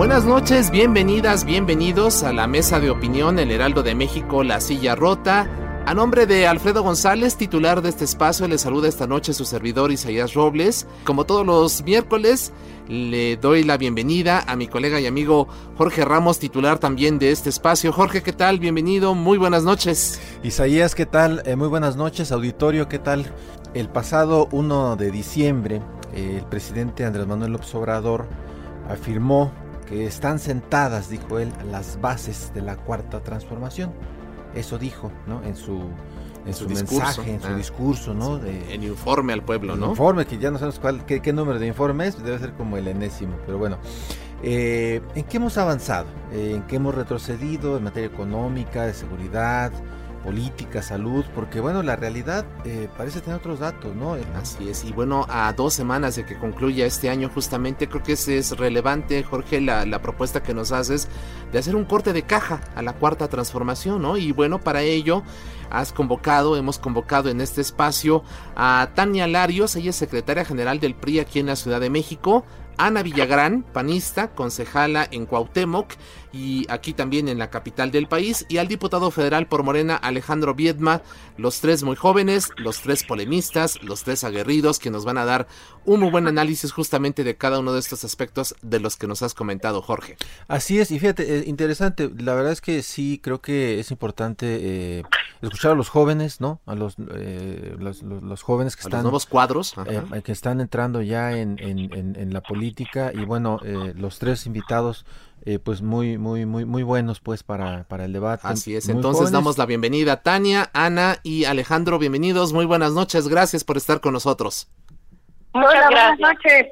Buenas noches, bienvenidas, bienvenidos a la mesa de opinión El Heraldo de México, La Silla Rota. A nombre de Alfredo González, titular de este espacio, le saluda esta noche su servidor Isaías Robles. Como todos los miércoles, le doy la bienvenida a mi colega y amigo Jorge Ramos, titular también de este espacio. Jorge, ¿qué tal? Bienvenido, muy buenas noches. Isaías, ¿qué tal? Eh, muy buenas noches, auditorio, ¿qué tal? El pasado 1 de diciembre, el presidente Andrés Manuel López Obrador afirmó que están sentadas, dijo él, las bases de la cuarta transformación. Eso dijo, ¿no? En su, en su, mensaje, en su ah, discurso, ¿no? De, en informe al pueblo, ¿no? Informe, que ya no sabemos cuál, qué, qué, número de informe es, debe ser como el enésimo, pero bueno. Eh, ¿En qué hemos avanzado? Eh, ¿En qué hemos retrocedido en materia económica, de seguridad, política, salud, porque bueno, la realidad eh, parece tener otros datos, ¿no? Así es, y bueno, a dos semanas de que concluya este año justamente, creo que es relevante, Jorge, la, la, propuesta que nos haces de hacer un corte de caja a la cuarta transformación, ¿no? Y bueno, para ello has convocado, hemos convocado en este espacio a Tania Larios, ella es secretaria general del PRI aquí en la Ciudad de México, Ana Villagrán, panista, concejala en Cuauhtémoc y aquí también en la capital del país, y al diputado federal por Morena Alejandro Viedma, los tres muy jóvenes, los tres polemistas, los tres aguerridos que nos van a dar un muy buen análisis justamente de cada uno de estos aspectos de los que nos has comentado, Jorge. Así es, y fíjate, eh, interesante, la verdad es que sí, creo que es importante eh, escuchar a los jóvenes, ¿no? A los, eh, los, los, los, jóvenes que a están... Los nuevos cuadros. Eh, que están entrando ya en, en, en, en la política y bueno, eh, los tres invitados eh, pues muy muy muy muy buenos pues para, para el debate. Así es, entonces jóvenes. damos la bienvenida a Tania, Ana y Alejandro, bienvenidos, muy buenas noches, gracias por estar con nosotros. Muchas Hola, gracias. Buenas noches.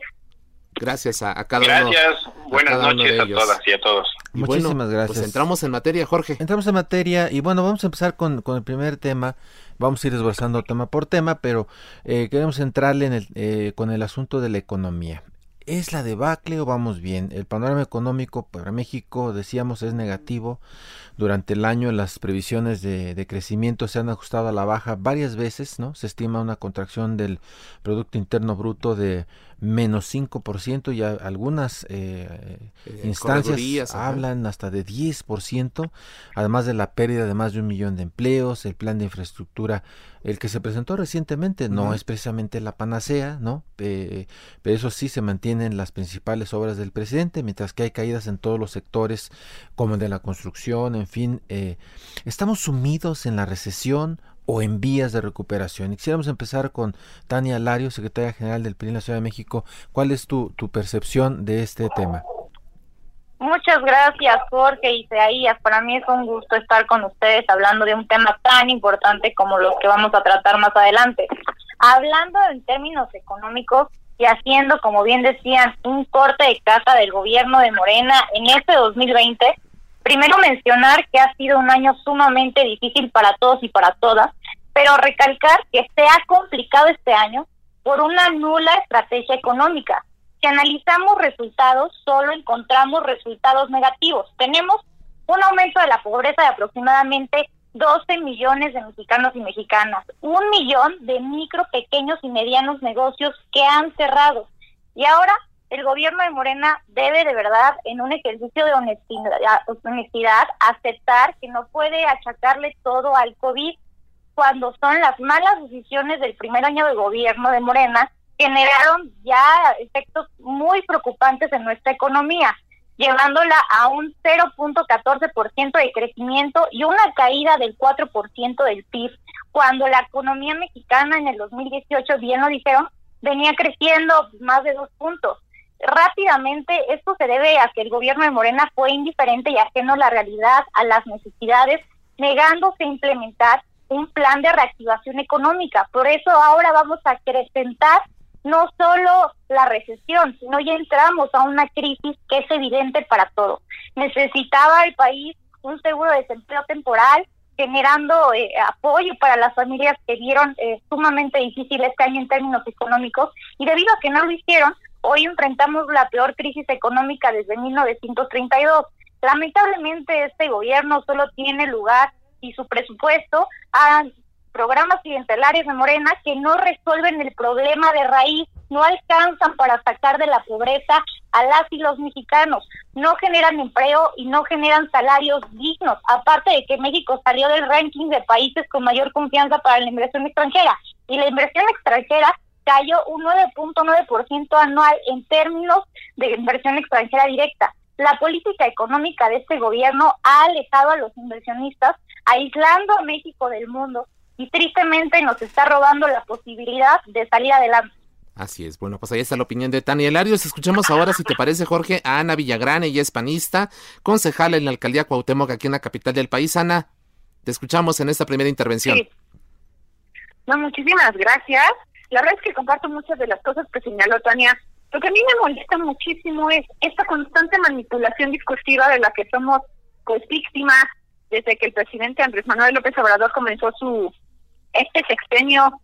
Gracias a, a cada gracias. uno. Gracias, buenas noches a todas y a todos. Y Muchísimas bueno, gracias. Pues entramos en materia, Jorge. Entramos en materia y bueno, vamos a empezar con, con el primer tema. Vamos a ir desglosando tema por tema, pero eh, queremos entrarle en el, eh, con el asunto de la economía. ¿Es la debacle o vamos bien? El panorama económico para México, decíamos, es negativo. Durante el año las previsiones de, de, crecimiento se han ajustado a la baja varias veces, ¿no? Se estima una contracción del Producto Interno Bruto de menos 5% y a, algunas eh, eh, instancias hablan ajá. hasta de 10%, además de la pérdida de más de un millón de empleos, el plan de infraestructura, el que se presentó recientemente, no uh -huh. es precisamente la panacea, ¿no? Eh, pero eso sí se mantienen las principales obras del presidente, mientras que hay caídas en todos los sectores, como el de la construcción, en fin, eh, estamos sumidos en la recesión o en vías de recuperación. Y quisiéramos empezar con Tania Lario, secretaria general del PRI en la Ciudad de México. ¿Cuál es tu, tu percepción de este tema? Muchas gracias, Jorge y Isaías. Para mí es un gusto estar con ustedes hablando de un tema tan importante como los que vamos a tratar más adelante. Hablando en términos económicos y haciendo, como bien decían, un corte de caja del gobierno de Morena en este 2020, primero mencionar que ha sido un año sumamente difícil para todos y para todas, pero recalcar que se ha complicado este año por una nula estrategia económica. Si analizamos resultados, solo encontramos resultados negativos. Tenemos un aumento de la pobreza de aproximadamente 12 millones de mexicanos y mexicanas, un millón de micro, pequeños y medianos negocios que han cerrado. Y ahora el gobierno de Morena debe de verdad, en un ejercicio de honestidad, honestidad, aceptar que no puede achacarle todo al COVID cuando son las malas decisiones del primer año de gobierno de Morena generaron ya efectos muy preocupantes en nuestra economía llevándola a un 0.14% de crecimiento y una caída del 4% del PIB, cuando la economía mexicana en el 2018, bien lo dijeron, venía creciendo más de dos puntos. Rápidamente, esto se debe a que el gobierno de Morena fue indiferente y ajeno a la realidad, a las necesidades, negándose a implementar un plan de reactivación económica. Por eso ahora vamos a acrecentar no solo la recesión, sino ya entramos a una crisis que es evidente para todos. Necesitaba el país un seguro de desempleo temporal, generando eh, apoyo para las familias que vieron eh, sumamente difícil este año en términos económicos, y debido a que no lo hicieron, hoy enfrentamos la peor crisis económica desde 1932. Lamentablemente este gobierno solo tiene lugar y su presupuesto a programas clientelares de Morena que no resuelven el problema de raíz, no alcanzan para sacar de la pobreza a las y los mexicanos, no generan empleo y no generan salarios dignos, aparte de que México salió del ranking de países con mayor confianza para la inversión extranjera y la inversión extranjera cayó un 9.9% anual en términos de inversión extranjera directa. La política económica de este gobierno ha alejado a los inversionistas, aislando a México del mundo y tristemente nos está robando la posibilidad de salir adelante. Así es. Bueno, pues ahí está la opinión de Tania Larios. Escuchamos ahora, si te parece, Jorge, a Ana Villagrán, ella es panista, concejala en la alcaldía Cuauhtémoc, aquí en la capital del país. Ana, te escuchamos en esta primera intervención. Sí. No, muchísimas gracias. La verdad es que comparto muchas de las cosas que señaló Tania. Lo que a mí me molesta muchísimo es esta constante manipulación discursiva de la que somos pues víctimas desde que el presidente Andrés Manuel López Obrador comenzó su este sexenio,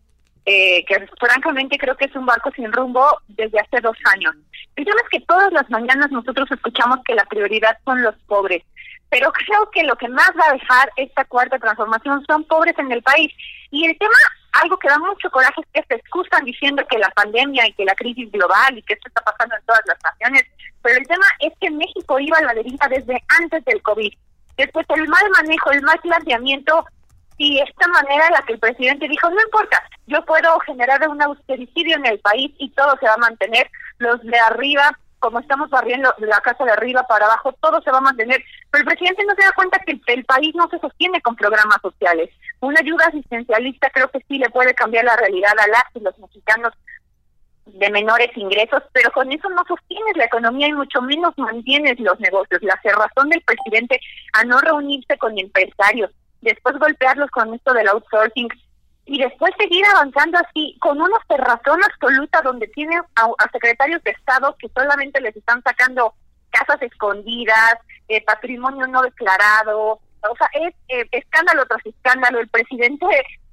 eh, que francamente creo que es un barco sin rumbo desde hace dos años. El tema es que todas las mañanas nosotros escuchamos que la prioridad son los pobres, pero creo que lo que más va a dejar esta cuarta transformación son pobres en el país. Y el tema, algo que da mucho coraje es que se excusan diciendo que la pandemia y que la crisis global y que esto está pasando en todas las naciones, pero el tema es que México iba a la deriva desde antes del COVID. Después el mal manejo, el mal planteamiento y esta manera en la que el presidente dijo, no importa, yo puedo generar un austericidio en el país y todo se va a mantener, los de arriba, como estamos barriendo la casa de arriba para abajo, todo se va a mantener. Pero el presidente no se da cuenta que el, país no se sostiene con programas sociales. Una ayuda asistencialista creo que sí le puede cambiar la realidad a las y los mexicanos de menores ingresos, pero con eso no sostienes la economía y mucho menos mantienes los negocios. La razón del presidente a no reunirse con empresarios, después golpearlos con esto del outsourcing y después seguir avanzando así con una cerrazón absoluta donde tienen a, secretarios de Estado que solamente les están sacando casas escondidas, eh, patrimonio no declarado, o sea, es eh, escándalo tras escándalo. El presidente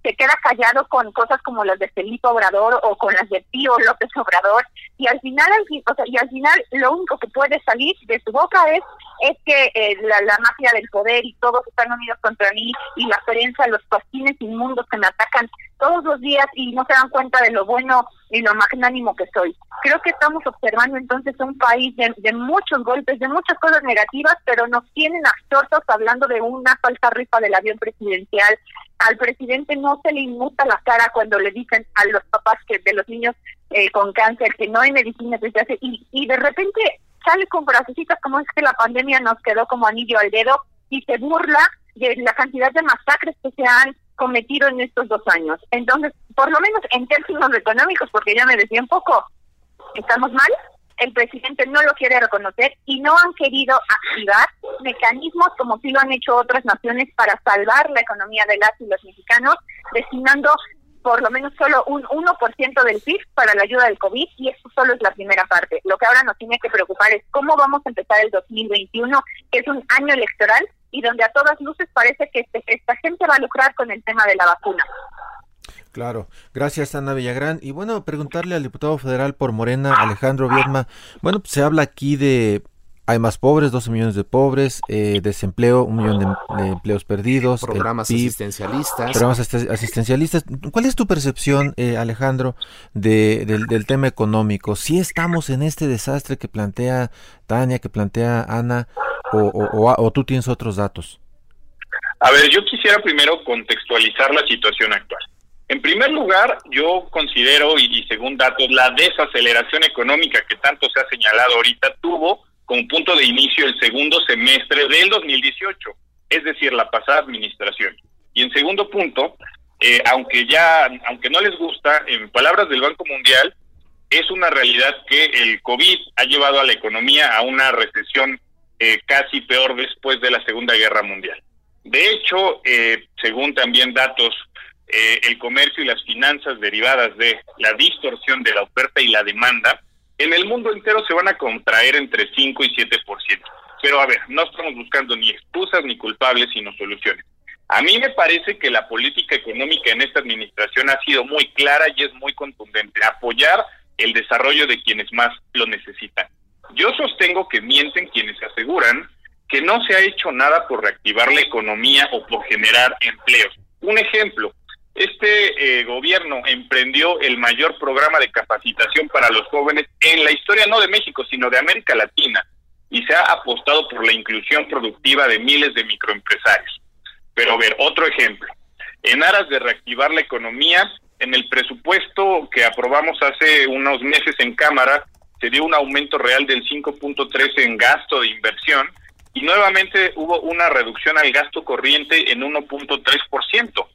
se queda callado con cosas como las de Felipe Obrador o con las de Pío López Obrador y al final, o sea, y al final lo único que puede salir de su boca es es que eh, la, la, mafia del poder y todos están unidos contra mí y la prensa, los pastines inmundos que me atacan todos los días y no se dan cuenta de lo bueno y lo magnánimo que soy. Creo que estamos observando entonces un país de, de muchos golpes, de muchas cosas negativas, pero nos tienen absortos hablando de una falsa rifa del avión presidencial. Al presidente no se le inmuta la cara cuando le dicen a los papás que de los niños eh, con cáncer que no hay medicina desde hace y, y de repente sale con frasecitas como es que la pandemia nos quedó como anillo al dedo y se burla de la cantidad de masacres que se han cometido en estos dos años. Entonces, por lo menos en términos económicos, porque ya me decía un poco, estamos mal, el presidente no lo quiere reconocer y no han querido activar mecanismos como sí lo han hecho otras naciones para salvar la economía de las y los mexicanos, destinando por lo menos solo un 1% del PIB para la ayuda del COVID y eso solo es la primera parte. Lo que ahora nos tiene que preocupar es cómo vamos a empezar el 2021, que es un año electoral y donde a todas luces parece que este, esta gente va a lucrar con el tema de la vacuna. Claro, gracias Ana Villagrán. Y bueno, preguntarle al diputado federal por Morena, Alejandro Viedma. Bueno, pues se habla aquí de hay más pobres, 12 millones de pobres, eh, desempleo, un millón de, empleos perdidos. Programas asistencialistas. Programas asistencialistas. ¿Cuál es tu percepción, eh, Alejandro, de, del, tema económico? ¿Si estamos en este desastre que plantea Tania, que plantea Ana, o, o tú tienes otros datos? A ver, yo quisiera primero contextualizar la situación actual. En primer lugar, yo considero, y, según datos, la desaceleración económica que tanto se ha señalado ahorita tuvo como punto de inicio el segundo semestre del 2018, es decir, la pasada administración. Y en segundo punto, eh, aunque ya, aunque no les gusta, en palabras del Banco Mundial, es una realidad que el COVID ha llevado a la economía a una recesión eh, casi peor después de la Segunda Guerra Mundial. De hecho, eh, según también datos eh, el comercio y las finanzas derivadas de la distorsión de la oferta y la demanda, en el mundo entero se van a contraer entre 5 y 7%. Pero a ver, no estamos buscando ni excusas ni culpables, sino soluciones. A mí me parece que la política económica en esta administración ha sido muy clara y es muy contundente. Apoyar el desarrollo de quienes más lo necesitan. Yo sostengo que mienten quienes aseguran que no se ha hecho nada por reactivar la economía o por generar empleos. Un ejemplo, este eh, gobierno emprendió el mayor programa de capacitación para los jóvenes en la historia no de México, sino de América Latina, y se ha apostado por la inclusión productiva de miles de microempresarios. Pero a ver, otro ejemplo. En aras de reactivar la economía, en el presupuesto que aprobamos hace unos meses en Cámara, se dio un aumento real del 5.3 en gasto de inversión y nuevamente hubo una reducción al gasto corriente en 1.3%.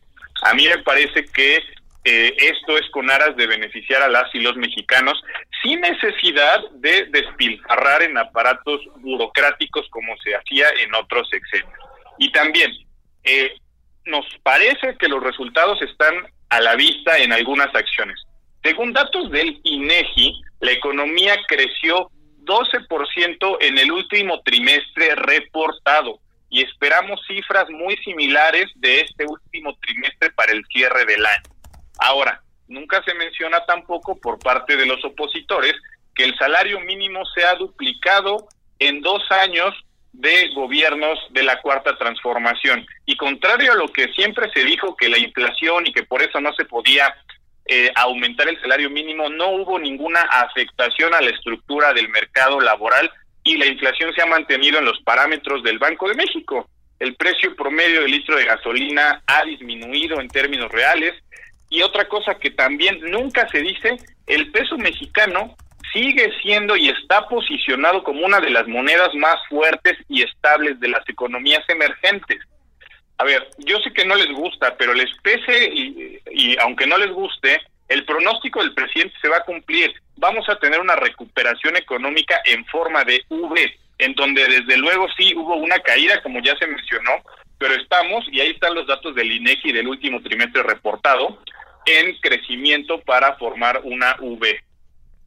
A mí me parece que eh, esto es con aras de beneficiar a las y los mexicanos sin necesidad de despilfarrar en aparatos burocráticos como se hacía en otros sexenios. Y también, eh, nos parece que los resultados están a la vista en algunas acciones. Según datos del INEGI, la economía creció 12% en el último trimestre reportado y esperamos cifras muy similares de este último trimestre para el cierre del año. Ahora, nunca se menciona tampoco por parte de los opositores que el salario mínimo se ha duplicado en dos años de gobiernos de la cuarta transformación. Y contrario a lo que siempre se dijo que la inflación y que por eso no se podía eh, aumentar el salario mínimo, no hubo ninguna afectación a la estructura del mercado laboral y la inflación se ha mantenido en los parámetros del Banco de México. El precio promedio del litro de gasolina ha disminuido en términos reales. Y otra cosa que también nunca se dice, el peso mexicano sigue siendo y está posicionado como una de las monedas más fuertes y estables de las economías emergentes. A ver, yo sé que no les gusta, pero les pese y, y aunque no les guste, el pronóstico del presidente se va a cumplir. Vamos a tener una recuperación económica en forma de V, en donde desde luego sí hubo una caída, como ya se mencionó, pero estamos, y ahí están los datos del INEGI del último trimestre reportado, en crecimiento para formar una V.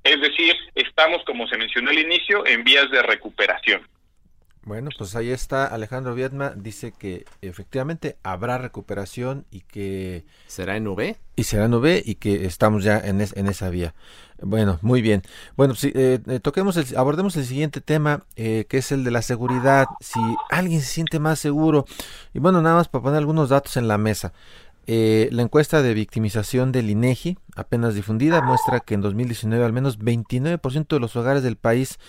Es decir, estamos, como se mencionó al inicio, en vías de recuperación. Bueno, pues ahí está Alejandro Viedma, dice que efectivamente habrá recuperación y que... ¿Será en V? Y será en V y que estamos ya en, en esa vía. Bueno, muy bien. Bueno, si, eh, eh, toquemos el, abordemos el siguiente tema, eh, que es el de la seguridad. Si alguien se siente más seguro, y bueno, nada más para poner algunos datos en la mesa. Eh, la encuesta de victimización del INEGI, apenas difundida, muestra que en 2019 al menos 29% de los hogares del país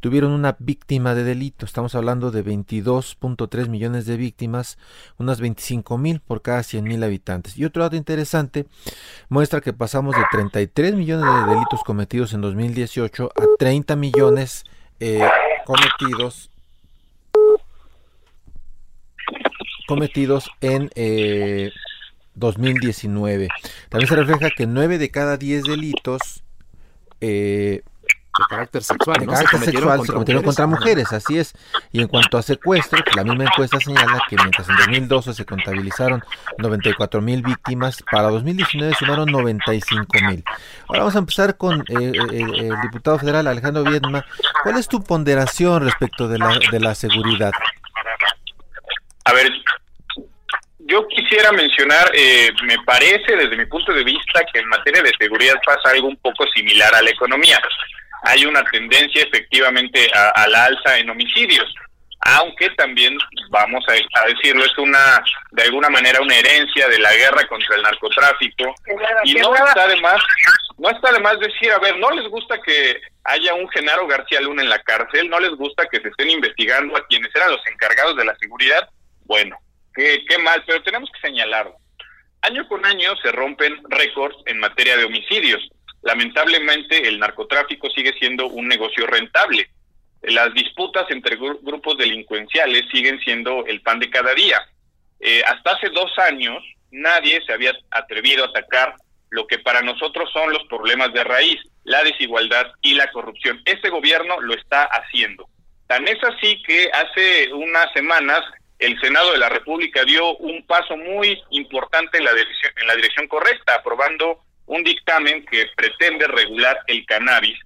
tuvieron una víctima de delito. Estamos hablando de 22.3 millones de víctimas, unas 25 mil por cada 100 mil habitantes. Y otro dato interesante muestra que pasamos de 33 millones de delitos cometidos en 2018 a 30 millones eh, cometidos cometidos en eh, 2019. También se refleja que 9 de cada 10 delitos eh, de carácter sexual, se cometieron, contra, mujeres. así es. Y en cuanto a secuestros, la misma encuesta señala que mientras en 2012 se contabilizaron 94 mil víctimas, para 2019 sumaron 95 mil. Ahora vamos a empezar con eh, eh, el diputado federal Alejandro Viedma. ¿Cuál es tu ponderación respecto de la, de la seguridad? A ver, yo quisiera mencionar, eh, me parece desde mi punto de vista que en materia de seguridad pasa algo un poco similar a la economía. Hay una tendencia efectivamente a, la alza en homicidios, aunque también, vamos a, decirlo, es una, de alguna manera, una herencia de la guerra contra el narcotráfico. Y no está de más, no está de más decir, a ver, no les gusta que haya un Genaro García Luna en la cárcel, no les gusta que se estén investigando a quienes eran los encargados de la seguridad. Bueno, qué, mal, pero tenemos que señalarlo. Año con año se rompen récords en materia de homicidios. Lamentablemente el narcotráfico sigue siendo un negocio rentable. Las disputas entre grupos delincuenciales siguen siendo el pan de cada día. Eh, hasta hace dos años nadie se había atrevido a atacar lo que para nosotros son los problemas de raíz, la desigualdad y la corrupción. Este gobierno lo está haciendo. Tan es así que hace unas semanas el Senado de la República dio un paso muy importante en la dirección, en la dirección correcta, aprobando un dictamen que pretende regular el cannabis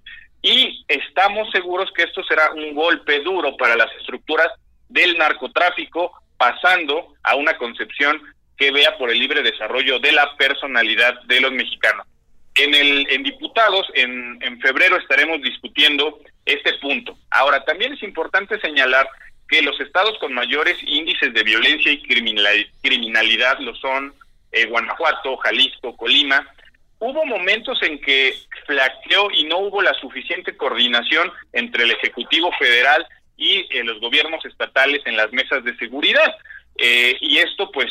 y estamos seguros que esto será un golpe duro para las estructuras del narcotráfico, pasando a una concepción que vea por el libre desarrollo de la personalidad de los mexicanos. En el en diputados en, en febrero estaremos discutiendo este punto. Ahora también es importante señalar que los estados con mayores índices de violencia y criminalidad lo son eh, Guanajuato, Jalisco, Colima. Hubo momentos en que flaqueó y no hubo la suficiente coordinación entre el Ejecutivo Federal y eh, los gobiernos estatales en las mesas de seguridad. Eh, y esto pues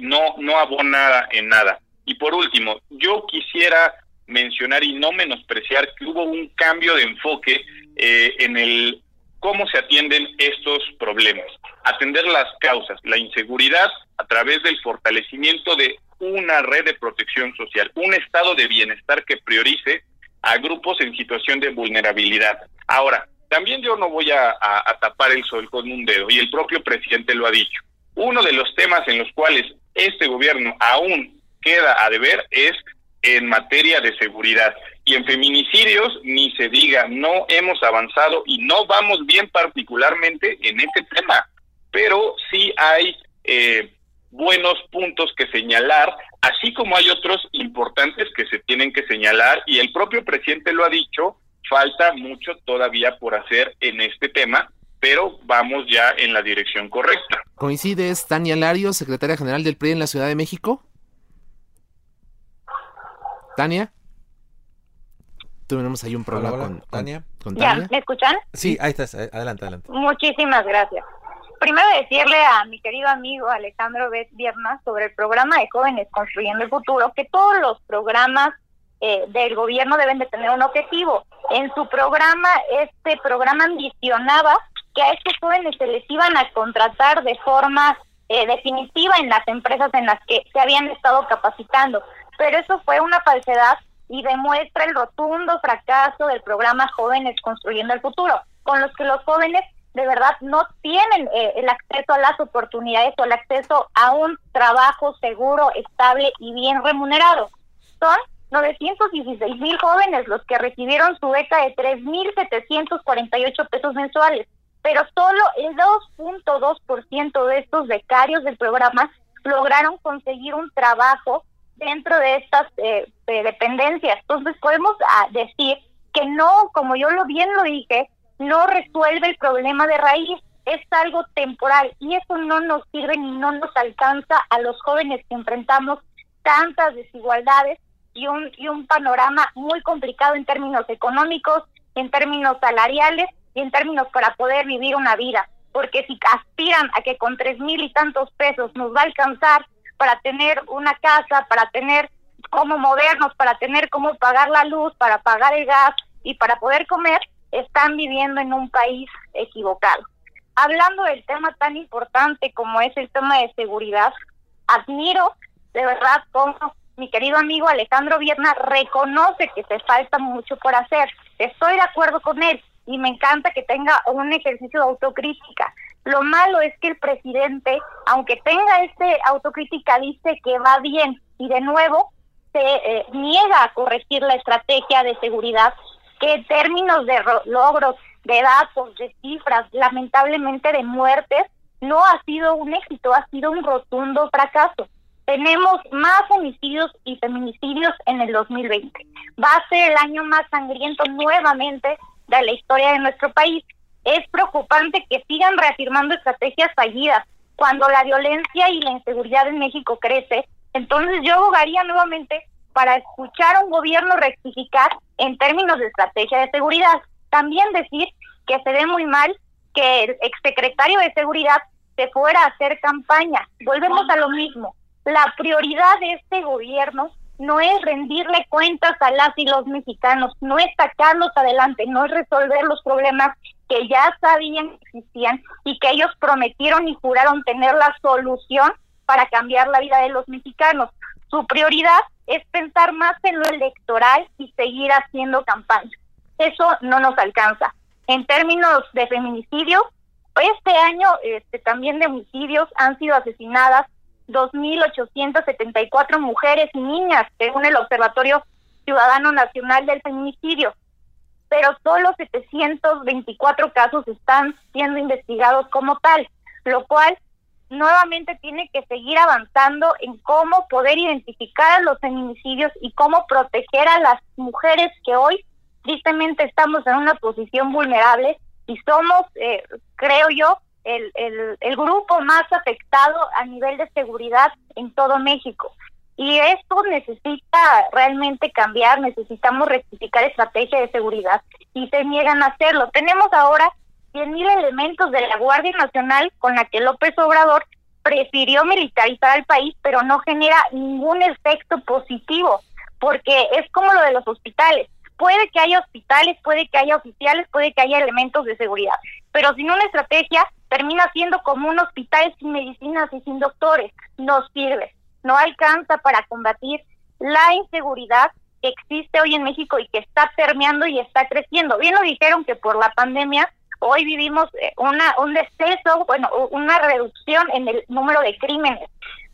no, no abona en nada. Y por último, yo quisiera mencionar y no menospreciar que hubo un cambio de enfoque en el cómo se atienden estos problemas. Atender las causas, la inseguridad a través del fortalecimiento de una red de protección social, un estado de bienestar que priorice a grupos en situación de vulnerabilidad. Ahora, también yo no voy a, tapar el sol con un dedo, y el propio presidente lo ha dicho. Uno de los temas en los cuales este gobierno aún queda a deber es en materia de seguridad. Y en feminicidios, ni se diga, no hemos avanzado y no vamos bien particularmente en este tema, pero sí hay eh, buenos puntos que señalar, así como hay otros importantes que se tienen que señalar, y el propio presidente lo ha dicho, falta mucho todavía por hacer en este tema, pero vamos ya en la dirección correcta. ¿Coincides, Tania Lario, secretaria general del PRI en la Ciudad de México? Tania. Tuvimos ahí un problema Con, Tania. ¿Ya? ¿Me escuchan? Sí, ahí estás. Adelante, adelante. Muchísimas gracias. Primero decirle a mi querido amigo Alejandro Viernas sobre el programa de Jóvenes Construyendo el Futuro, que todos los programas eh, del gobierno deben de tener un objetivo. En su programa, este programa ambicionaba que a estos jóvenes se les iban a contratar de forma eh, definitiva en las empresas en las que se habían estado capacitando pero eso fue una falsedad y demuestra el rotundo fracaso del programa Jóvenes Construyendo el Futuro, con los que los jóvenes de verdad no tienen eh, el acceso a las oportunidades o el acceso a un trabajo seguro, estable y bien remunerado. Son 916 mil jóvenes los que recibieron su beca de 3.748 pesos mensuales, pero solo el 2.2% de estos becarios del programa lograron conseguir un trabajo dentro de estas eh, dependencias. Entonces podemos ah, decir que no, como yo lo bien lo dije, no resuelve el problema de raíz, es algo temporal y eso no nos sirve ni no nos alcanza a los jóvenes que enfrentamos tantas desigualdades y un, y un panorama muy complicado en términos económicos, en términos salariales y en términos para poder vivir una vida. Porque si aspiran a que con tres mil y tantos pesos nos va a alcanzar para tener una casa, para tener cómo movernos, para tener cómo pagar la luz, para pagar el gas y para poder comer, están viviendo en un país equivocado. Hablando del tema tan importante como es el tema de seguridad, admiro de verdad cómo mi querido amigo Alejandro Vierna reconoce que se falta mucho por hacer. Estoy de acuerdo con él y me encanta que tenga un ejercicio de autocrítica. Lo malo es que el presidente, aunque tenga este autocrítica, dice que va bien y de nuevo se eh, niega a corregir la estrategia de seguridad que en términos de logros, de datos, de cifras, lamentablemente de muertes, no ha sido un éxito, ha sido un rotundo fracaso. Tenemos más homicidios y feminicidios en el 2020. Va a ser el año más sangriento nuevamente de la historia de nuestro país. Es preocupante que sigan reafirmando estrategias fallidas cuando la violencia y la inseguridad en México crece. Entonces yo abogaría nuevamente para escuchar a un gobierno rectificar en términos de estrategia de seguridad. También decir que se ve muy mal que el exsecretario de Seguridad se fuera a hacer campaña. Volvemos a lo mismo. La prioridad de este gobierno no es rendirle cuentas a las y los mexicanos, no es sacarlos adelante, no es resolver los problemas que ya sabían que existían y que ellos prometieron y juraron tener la solución para cambiar la vida de los mexicanos. Su prioridad es pensar más en lo electoral y seguir haciendo campaña. Eso no nos alcanza. En términos de feminicidio, este año este, también de homicidios han sido asesinadas 2.874 mujeres y niñas, según el Observatorio Ciudadano Nacional del Feminicidio. Pero solo 724 casos están siendo investigados como tal, lo cual nuevamente tiene que seguir avanzando en cómo poder identificar a los feminicidios y cómo proteger a las mujeres que hoy tristemente estamos en una posición vulnerable y somos, eh, creo yo, el, el, el grupo más afectado a nivel de seguridad en todo México. Y esto necesita realmente cambiar, necesitamos rectificar estrategia de seguridad y se niegan a hacerlo. Tenemos ahora 100.000 elementos de la Guardia Nacional con la que López Obrador prefirió militarizar al país, pero no genera ningún efecto positivo, porque es como lo de los hospitales. Puede que haya hospitales, puede que haya oficiales, puede que haya elementos de seguridad, pero sin una estrategia termina siendo como un hospital sin medicinas y sin doctores. No sirve, no alcanza para combatir la inseguridad que existe hoy en México y que está permeando y está creciendo. Bien lo dijeron que por la pandemia hoy vivimos eh, una un descenso, bueno, una reducción en el número de crímenes,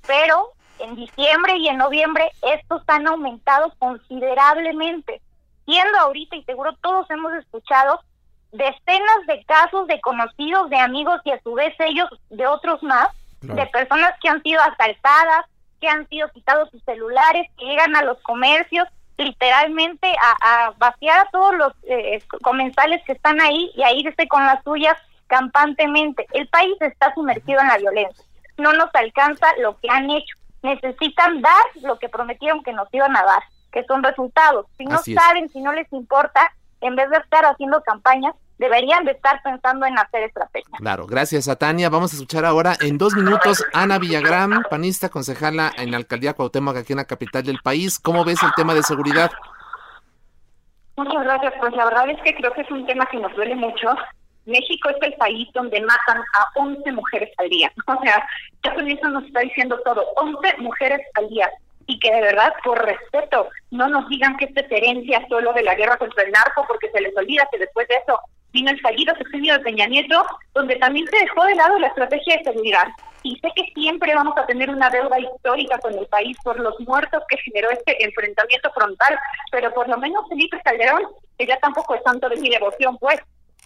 pero en diciembre y en noviembre estos han aumentado considerablemente siendo ahorita, y seguro todos hemos escuchado, decenas de casos de conocidos, de amigos y a su vez ellos de otros más, de personas que han sido asaltadas, que han sido quitados sus celulares, que llegan a los comercios literalmente a, vaciar a todos los eh, comensales que están ahí y a irse con las suyas campantemente. El país está sumergido en la violencia. No nos alcanza lo que han hecho. Necesitan dar lo que prometieron que nos iban a dar que son resultados. Si no saben, si no les importa, en vez de estar haciendo campañas, deberían de estar pensando en hacer estrategias. Claro, gracias a Tania. Vamos a escuchar ahora en dos minutos Ana Villagrán, panista, concejala en la alcaldía Cuauhtémoc, aquí en la capital del país. ¿Cómo ves el tema de seguridad? Muchas gracias. Pues la verdad es que creo que es un tema que nos duele mucho. México es el país donde matan a 11 mujeres al día. O sea, ya con eso nos está diciendo todo. 11 mujeres al día y que de verdad, por respeto, no nos digan que esta es herencia solo de la guerra contra el narco, porque se les olvida que después de eso vino el fallido sexenio de Peña Nieto, donde también se dejó de lado la estrategia de seguridad. Y sé que siempre vamos a tener una deuda histórica con el país por los muertos que generó este enfrentamiento frontal, pero por lo menos Felipe Calderón, que ya tampoco es tanto de mi devoción, pues,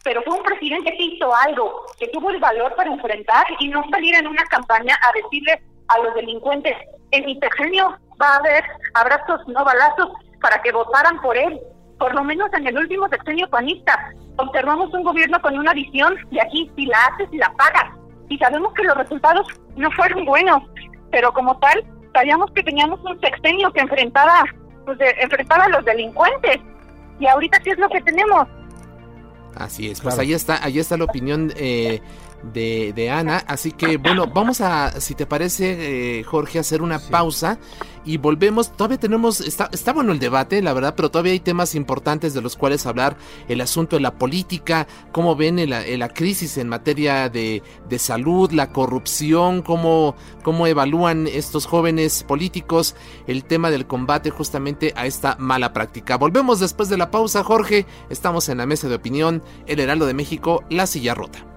pero fue un presidente que hizo algo, que tuvo el valor para enfrentar y no salir en una campaña a decirle a los delincuentes, en mi sexenio va a haber abrazos, no balazos, para que votaran por él. Por lo menos en el último sexenio panista, observamos un gobierno con una visión de aquí, si la haces, y la pagas. Y sabemos que los resultados no fueron buenos, pero como tal, sabíamos que teníamos un sexenio que enfrentaba, pues, enfrentaba a los delincuentes. Y ahorita, ¿qué es lo que tenemos? Así es, pues ahí está, ahí está la opinión eh, de, de, Ana. Así que bueno, vamos a, si te parece, eh, Jorge, hacer una pausa y volvemos. Todavía tenemos, está, está bueno el debate, la verdad, pero todavía hay temas importantes de los cuales hablar. El asunto de la política, cómo ven la crisis en materia de, de salud, la corrupción, cómo, cómo evalúan estos jóvenes políticos el tema del combate justamente a esta mala práctica. Volvemos después de la pausa, Jorge. Estamos en la mesa de opinión, El Heraldo de México, La Silla Rota.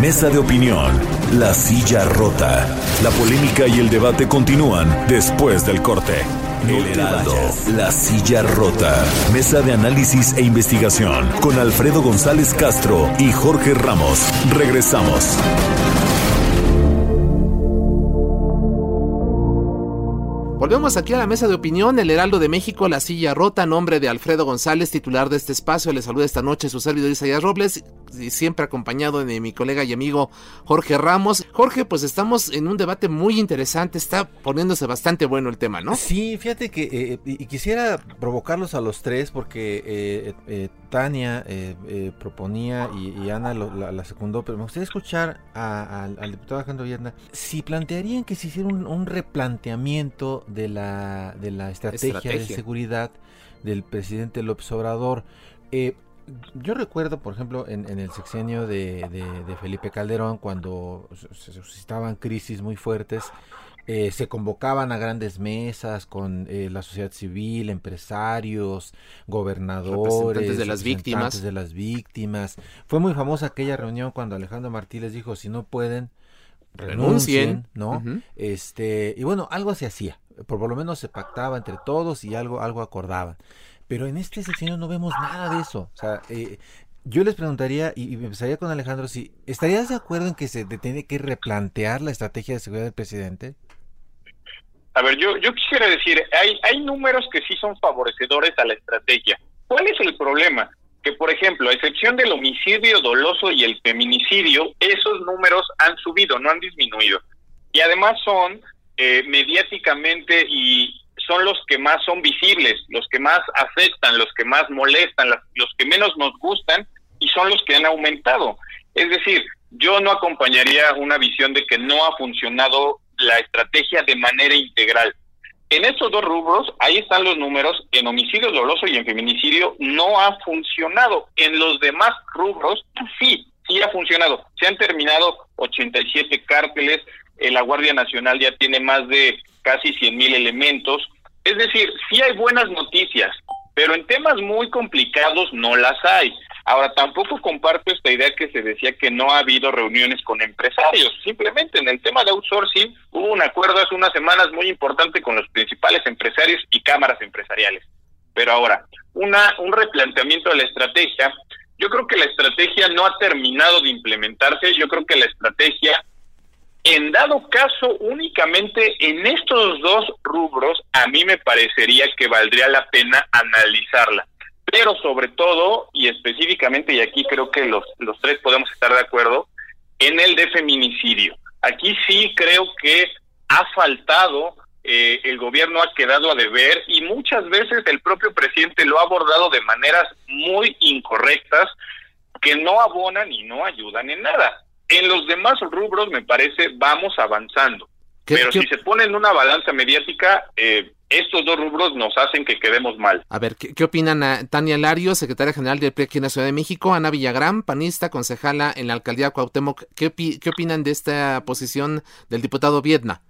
Mesa de Opinión, La Silla Rota. La polémica y el debate continúan después del corte. El Heraldo, La Silla Rota. Mesa de análisis e investigación con Alfredo González Castro y Jorge Ramos. Regresamos. Volvemos aquí a la mesa de opinión, el Heraldo de México, la silla rota, nombre de Alfredo González, titular de este espacio. Le saluda esta noche su servidor Isaías Robles, y siempre acompañado de mi colega y amigo Jorge Ramos. Jorge, pues estamos en un debate muy interesante, está poniéndose bastante bueno el tema, ¿no? Sí, fíjate que eh, y quisiera provocarlos a los tres porque eh, eh, Tania proponía y, Ana la, secundó, pero me gustaría escuchar al diputado Alejandro Vierna si plantearían que se hiciera un replanteamiento de la, de la estrategia, de seguridad del presidente López Obrador. Eh, yo recuerdo, por ejemplo, en, el sexenio de, Felipe Calderón, cuando se suscitaban crisis muy fuertes, eh, se convocaban a grandes mesas con eh, la sociedad civil, empresarios, gobernadores, de las víctimas. de las víctimas. Fue muy famosa aquella reunión cuando Alejandro Martínez dijo, si no pueden, renuncien, ¿no? Este, y bueno, algo se hacía por, lo menos se pactaba entre todos y algo, algo acordaban. Pero en este sexenio no vemos nada de eso. O sea, eh, yo les preguntaría, y, empezaría con Alejandro, si estarías de acuerdo en que se tiene que replantear la estrategia de seguridad del presidente. A ver, yo, yo quisiera decir, hay, hay números que sí son favorecedores a la estrategia. ¿Cuál es el problema? Que, por ejemplo, a excepción del homicidio doloso y el feminicidio, esos números han subido, no han disminuido. Y además son eh, mediáticamente y son los que más son visibles, los que más afectan, los que más molestan, los que menos nos gustan y son los que han aumentado. Es decir, yo no acompañaría una visión de que no ha funcionado la estrategia de manera integral. En estos dos rubros, ahí están los números, en homicidio doloso y en feminicidio no ha funcionado. En los demás rubros, sí, sí ha funcionado. Se han terminado 87 cárteles, eh, la Guardia Nacional ya tiene más de casi 100 mil elementos. Es decir, sí hay buenas noticias, pero en temas muy complicados no las hay. Ahora, tampoco comparto esta idea que se decía que no ha habido reuniones con empresarios. Simplemente en el tema de outsourcing hubo un acuerdo hace unas semanas muy importante con los principales empresarios y cámaras empresariales. Pero ahora, una, un replanteamiento de la estrategia, yo creo que la estrategia no ha terminado de implementarse, yo creo que la estrategia en dado caso, únicamente en estos dos rubros, a mí me parecería que valdría la pena analizarla. Pero sobre todo, y específicamente, y aquí creo que los, los tres podemos estar de acuerdo, en el de feminicidio. Aquí sí creo que ha faltado, eh, el gobierno ha quedado a deber y muchas veces el propio presidente lo ha abordado de maneras muy incorrectas que no abonan y no ayudan en nada. En los demás rubros, me parece, vamos avanzando. Pero si se pone en una balanza mediática, eh, estos dos rubros nos hacen que quedemos mal. A ver, ¿qué, opinan a Tania Lario, secretaria general del PRI aquí en la Ciudad de México? Ana Villagrán, panista, concejala en la alcaldía Cuauhtémoc. ¿Qué, qué opinan de esta posición del diputado Viedna?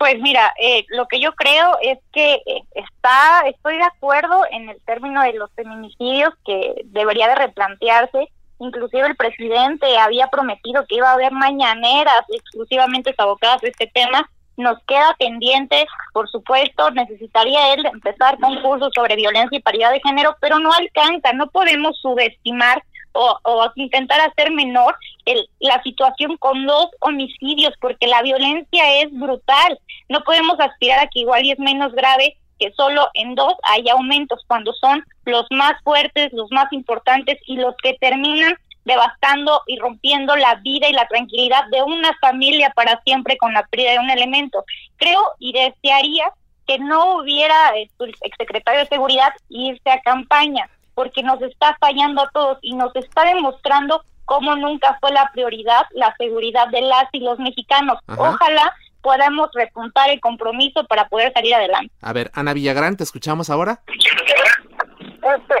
Pues mira, eh, lo que yo creo es que eh, está, estoy de acuerdo en el término de los feminicidios que debería de replantearse Inclusive el presidente había prometido que iba a haber mañaneras exclusivamente abocadas a este tema. Nos queda pendiente, por supuesto, necesitaría él empezar con cursos sobre violencia y paridad de género, pero no alcanza, no podemos subestimar o, o intentar hacer menor el, la situación con dos homicidios, porque la violencia es brutal. No podemos aspirar a que igual y es menos grave que solo en dos hay aumentos cuando son los más fuertes, los más importantes y los que terminan devastando y rompiendo la vida y la tranquilidad de una familia para siempre con la pérdida de un elemento. Creo y desearía que no hubiera el exsecretario de Seguridad irse a campaña, porque nos está fallando a todos y nos está demostrando cómo nunca fue la prioridad la seguridad de las y los mexicanos. Ojalá podamos repuntar el compromiso para poder salir adelante. A ver, Ana Villagrán, ¿te escuchamos ahora? Este,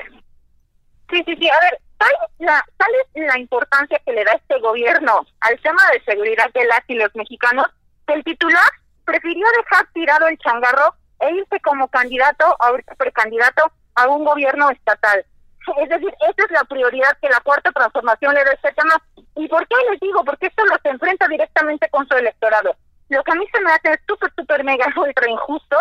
sí, sí, sí, a ver, ¿tal, la, tal es la importancia que le da este gobierno al tema de seguridad de las y los mexicanos? Que el titular prefirió dejar tirado el changarro e irse como candidato, ahorita precandidato, a un gobierno estatal. Es decir, esa es la prioridad que la cuarta transformación le da este tema. ¿Y por qué les digo? Porque esto los enfrenta directamente con su electorado. Lo que a mí se me hace súper, súper mega ultra injusto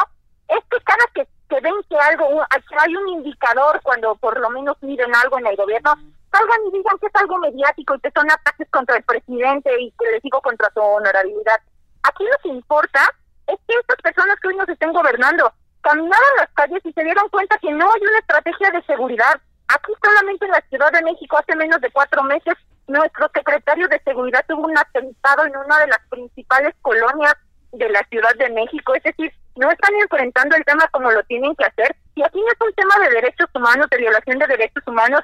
es que cada que, que ven que algo, que hay un indicador cuando por lo menos miren algo en el gobierno, salgan y digan que es algo mediático y que son ataques contra el presidente y que les digo contra su honorabilidad. Aquí lo que importa es que estas personas que hoy nos estén gobernando caminaron las calles y se dieron cuenta que no hay una estrategia de seguridad. Aquí solamente en la Ciudad de México hace menos de cuatro meses nuestro secretario de Seguridad tuvo un atentado en una de las principales colonias de la Ciudad de México. Es decir, no están enfrentando el tema como lo tienen que hacer. Y aquí no es un tema de derechos humanos, de violación de derechos humanos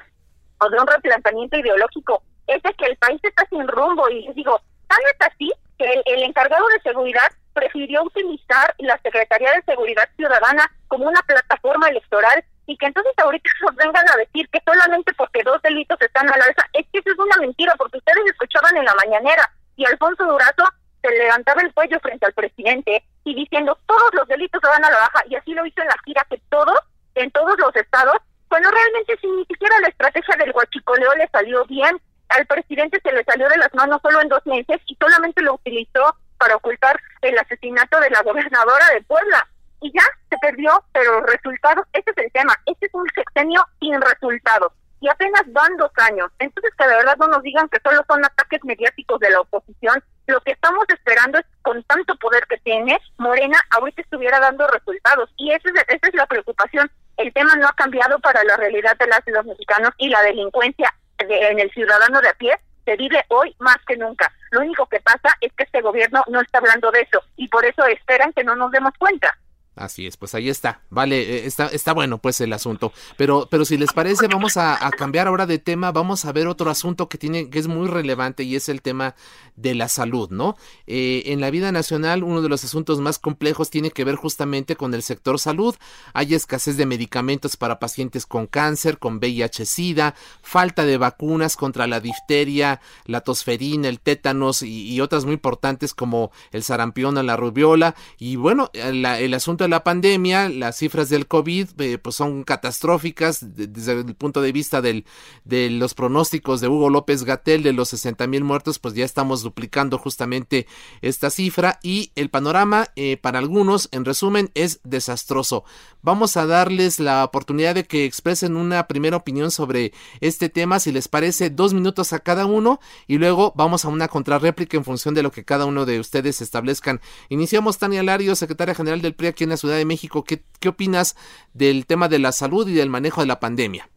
o de un replanteamiento ideológico. Es de que el país está sin rumbo. Y les digo, tan es así que el encargado de seguridad prefirió utilizar la Secretaría de Seguridad Ciudadana como una plataforma electoral y que entonces ahorita nos vengan a decir que solamente porque dos delitos están a la alza, es que eso es una mentira, porque ustedes escuchaban en la mañanera y Alfonso Durazo se levantaba el cuello frente al presidente y diciendo todos los delitos se van a la baja y así lo hizo en la gira que todos, en todos los estados, bueno realmente si ni siquiera la estrategia del guachicoleo le salió bien, al presidente se le salió de las manos solo en dos meses y solamente lo utilizó para ocultar el asesinato de la gobernadora de Puebla. Y ya se perdió, pero resultados, ese es el tema. Este es un sexenio sin resultados. Y apenas van dos años. Entonces, que de verdad no nos digan que solo son ataques mediáticos de la oposición. Lo que estamos esperando es, con tanto poder que tiene, Morena ahorita estuviera dando resultados. Y esa es, esa es la preocupación. El tema no ha cambiado para la realidad de las y los mexicanos y la delincuencia en el ciudadano de a pie se vive hoy más que nunca. Lo único que pasa es que este gobierno no está hablando de eso y por eso esperan que no nos demos cuenta. Así es, pues ahí está. Vale, eh, está, está bueno pues el asunto. Pero, pero si les parece, vamos a, cambiar ahora de tema. Vamos a ver otro asunto que tiene, que es muy relevante y es el tema de la salud, ¿no? Eh, en la vida nacional, uno de los asuntos más complejos tiene que ver justamente con el sector salud. Hay escasez de medicamentos para pacientes con cáncer, con VIH-Sida, falta de vacunas contra la difteria, la tosferina, el tétanos y, otras muy importantes como el sarampión o la rubiola. Y bueno, el asunto la pandemia, las cifras del COVID eh, pues son catastróficas desde el punto de vista del, de los pronósticos de Hugo López Gatel de los 60 mil muertos, pues ya estamos duplicando justamente esta cifra y el panorama eh, para algunos, en resumen, es desastroso. Vamos a darles la oportunidad de que expresen una primera opinión sobre este tema, si les parece, dos minutos a cada uno y luego vamos a una contrarréplica en función de lo que cada uno de ustedes establezcan. Iniciamos Tania Lario, secretaria general del PRI aquí en Ciudad de México. ¿Qué, ¿Qué opinas del tema de la salud y del manejo de la pandemia?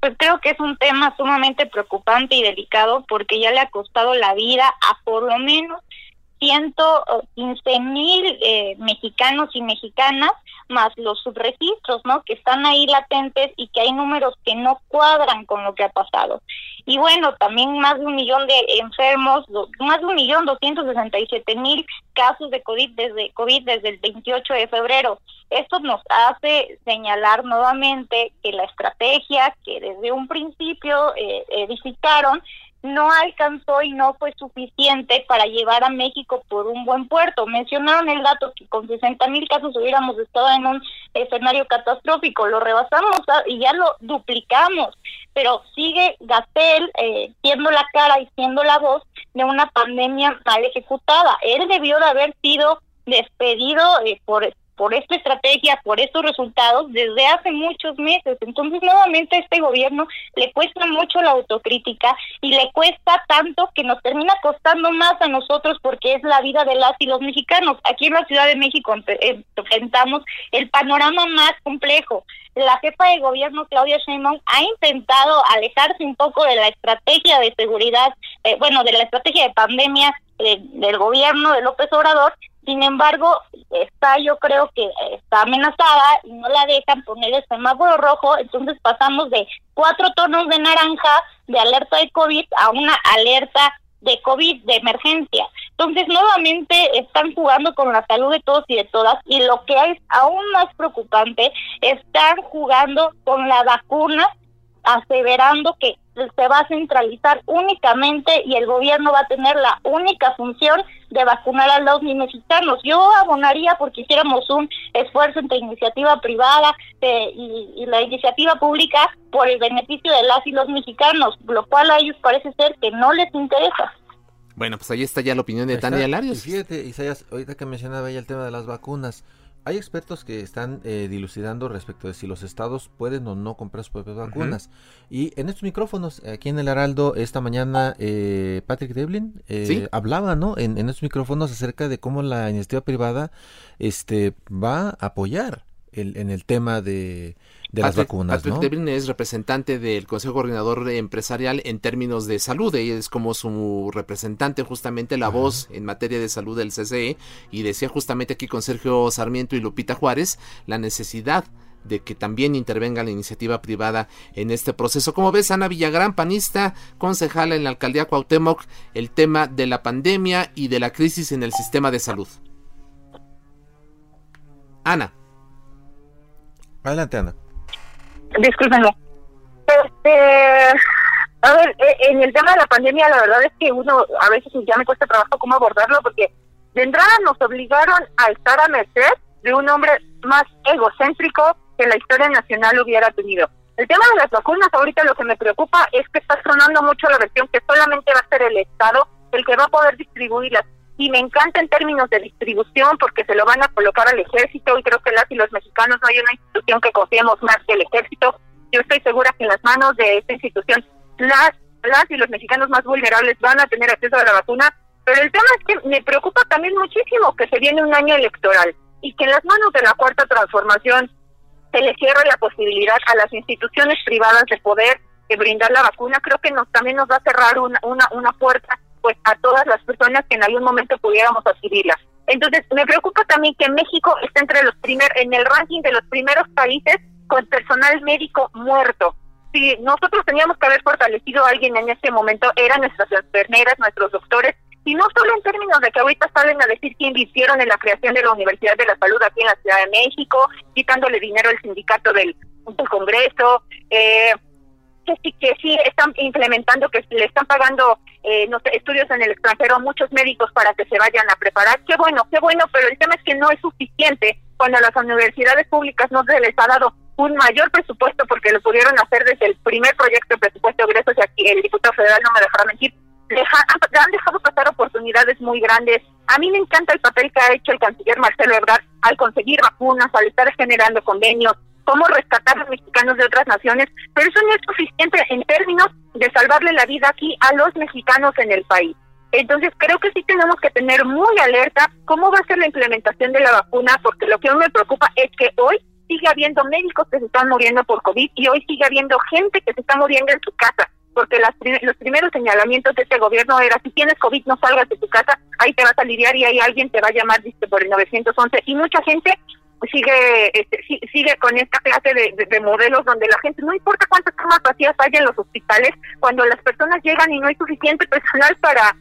Pues creo que es un tema sumamente preocupante y delicado porque ya le ha costado la vida a por lo menos 115 mil eh, mexicanos y mexicanas más los subregistros, ¿no? Que están ahí latentes y que hay números que no cuadran con lo que ha pasado. Y bueno, también más de un millón de enfermos, más de un millón doscientos sesenta y siete mil casos de COVID desde COVID desde el 28 de febrero. Esto nos hace señalar nuevamente que la estrategia que desde un principio eh, edificaron no alcanzó y no fue suficiente para llevar a México por un buen puerto. Mencionaron el dato que con 60 mil casos hubiéramos estado en un escenario catastrófico, lo rebasamos ah, y ya lo duplicamos, pero sigue Gatel eh, siendo la cara y siendo la voz de una pandemia mal ejecutada. Él debió de haber sido despedido eh, por por esta estrategia, por estos resultados desde hace muchos meses. Entonces, nuevamente a este gobierno le cuesta mucho la autocrítica y le cuesta tanto que nos termina costando más a nosotros porque es la vida de las y los mexicanos. Aquí en la Ciudad de México eh, enfrentamos el panorama más complejo. La jefa de gobierno, Claudia Sheinbaum, ha intentado alejarse un poco de la estrategia de seguridad, eh, bueno, de la estrategia de pandemia eh, del gobierno de López Obrador sin embargo, está yo creo que está amenazada y no la dejan poner el semáforo rojo, entonces pasamos de cuatro tonos de naranja de alerta de COVID a una alerta de COVID de emergencia. Entonces, nuevamente están jugando con la salud de todos y de todas y lo que es aún más preocupante, están jugando con la vacuna aseverando que se va a centralizar únicamente y el gobierno va a tener la única función de vacunar a los mexicanos. Yo abonaría porque hiciéramos un esfuerzo entre iniciativa privada eh, y, la iniciativa pública por el beneficio de las y los mexicanos, lo cual a ellos parece ser que no les interesa. Bueno, pues ahí está ya la opinión de Tania Larios. Fíjate, Isaías, ahorita que mencionaba ya el tema de las vacunas, hay expertos que están eh, dilucidando respecto de si los estados pueden o no comprar sus propias vacunas. Y en estos micrófonos, aquí en el Heraldo, esta mañana, eh, Patrick Devlin eh, hablaba, ¿no? En, en, estos micrófonos acerca de cómo la iniciativa privada este, va a apoyar el, en el tema de, de las vacunas. Patrick Devlin es representante del Consejo Coordinador Empresarial en términos de salud. Ella es como su representante, justamente la voz en materia de salud del CCE. Y decía justamente aquí con Sergio Sarmiento y Lupita Juárez la necesidad de que también intervenga la iniciativa privada en este proceso. Como ves, Ana Villagrán, panista, concejala en la alcaldía Cuauhtémoc, el tema de la pandemia y de la crisis en el sistema de salud. Ana. Adelante, Ana. Discúlpenme. Este, a ver, e, en el tema de la pandemia, la verdad es que uno a veces ya me cuesta trabajo cómo abordarlo porque de entrada nos obligaron a estar a merced de un hombre más egocéntrico que la historia nacional hubiera tenido. El tema de las vacunas, ahorita lo que me preocupa es que está sonando mucho la versión que solamente va a ser el Estado el que va a poder distribuirlas. Y me encanta en términos de distribución porque se lo van a colocar al ejército y creo que las y los mexicanos no hay una institución que confiemos más que el ejército. Yo estoy segura que en las manos de esta institución las, las y los mexicanos más vulnerables van a tener acceso a la vacuna. Pero el tema es que me preocupa también muchísimo que se viene un año electoral y que en las manos de la cuarta transformación se le cierre la posibilidad a las instituciones privadas de poder eh, brindar la vacuna. Creo que nos también nos va a cerrar una, una, una puerta pues a todas las personas que en algún momento pudiéramos adquirirla. Entonces, me preocupa también que México esté entre los primeros, en el ranking de los primeros países con personal médico muerto. Si nosotros teníamos que haber fortalecido a alguien en este momento, eran nuestras enfermeras, nuestros doctores, y no solo en términos de que ahorita salen a decir que invirtieron en la creación de la Universidad de la Salud aquí en la Ciudad de México, quitándole dinero al sindicato del, del Congreso, eh, que sí, que sí están implementando, que le están pagando eh, estudios en el extranjero a muchos médicos para que se vayan a preparar. Qué bueno, qué bueno, pero el tema es que no es suficiente cuando a las universidades públicas no se les ha dado un mayor presupuesto porque lo pudieron hacer desde el primer proyecto de presupuesto de egresos y aquí el diputado federal no me dejará mentir. Deja, han dejado pasar oportunidades muy grandes. A mí me encanta el papel que ha hecho el canciller Marcelo Ebrard al conseguir vacunas, al estar generando convenios, cómo rescatar a los mexicanos de otras naciones, pero eso no es suficiente en términos de salvarle la vida aquí a los mexicanos en el país. Entonces creo que sí tenemos que tener muy alerta cómo va a ser la implementación de la vacuna, porque lo que a me preocupa es que hoy sigue habiendo médicos que se están muriendo por COVID y hoy sigue habiendo gente que se está muriendo en su casa, porque las, los primeros señalamientos de este gobierno era si tienes COVID no salgas de tu casa, ahí te vas a aliviar y ahí alguien te va a llamar dice, por el 911 y mucha gente sigue este, sigue con esta clase de, modelos donde la gente, no importa cuántas camas vacías hay en los hospitales, cuando las personas llegan y no hay suficiente personal para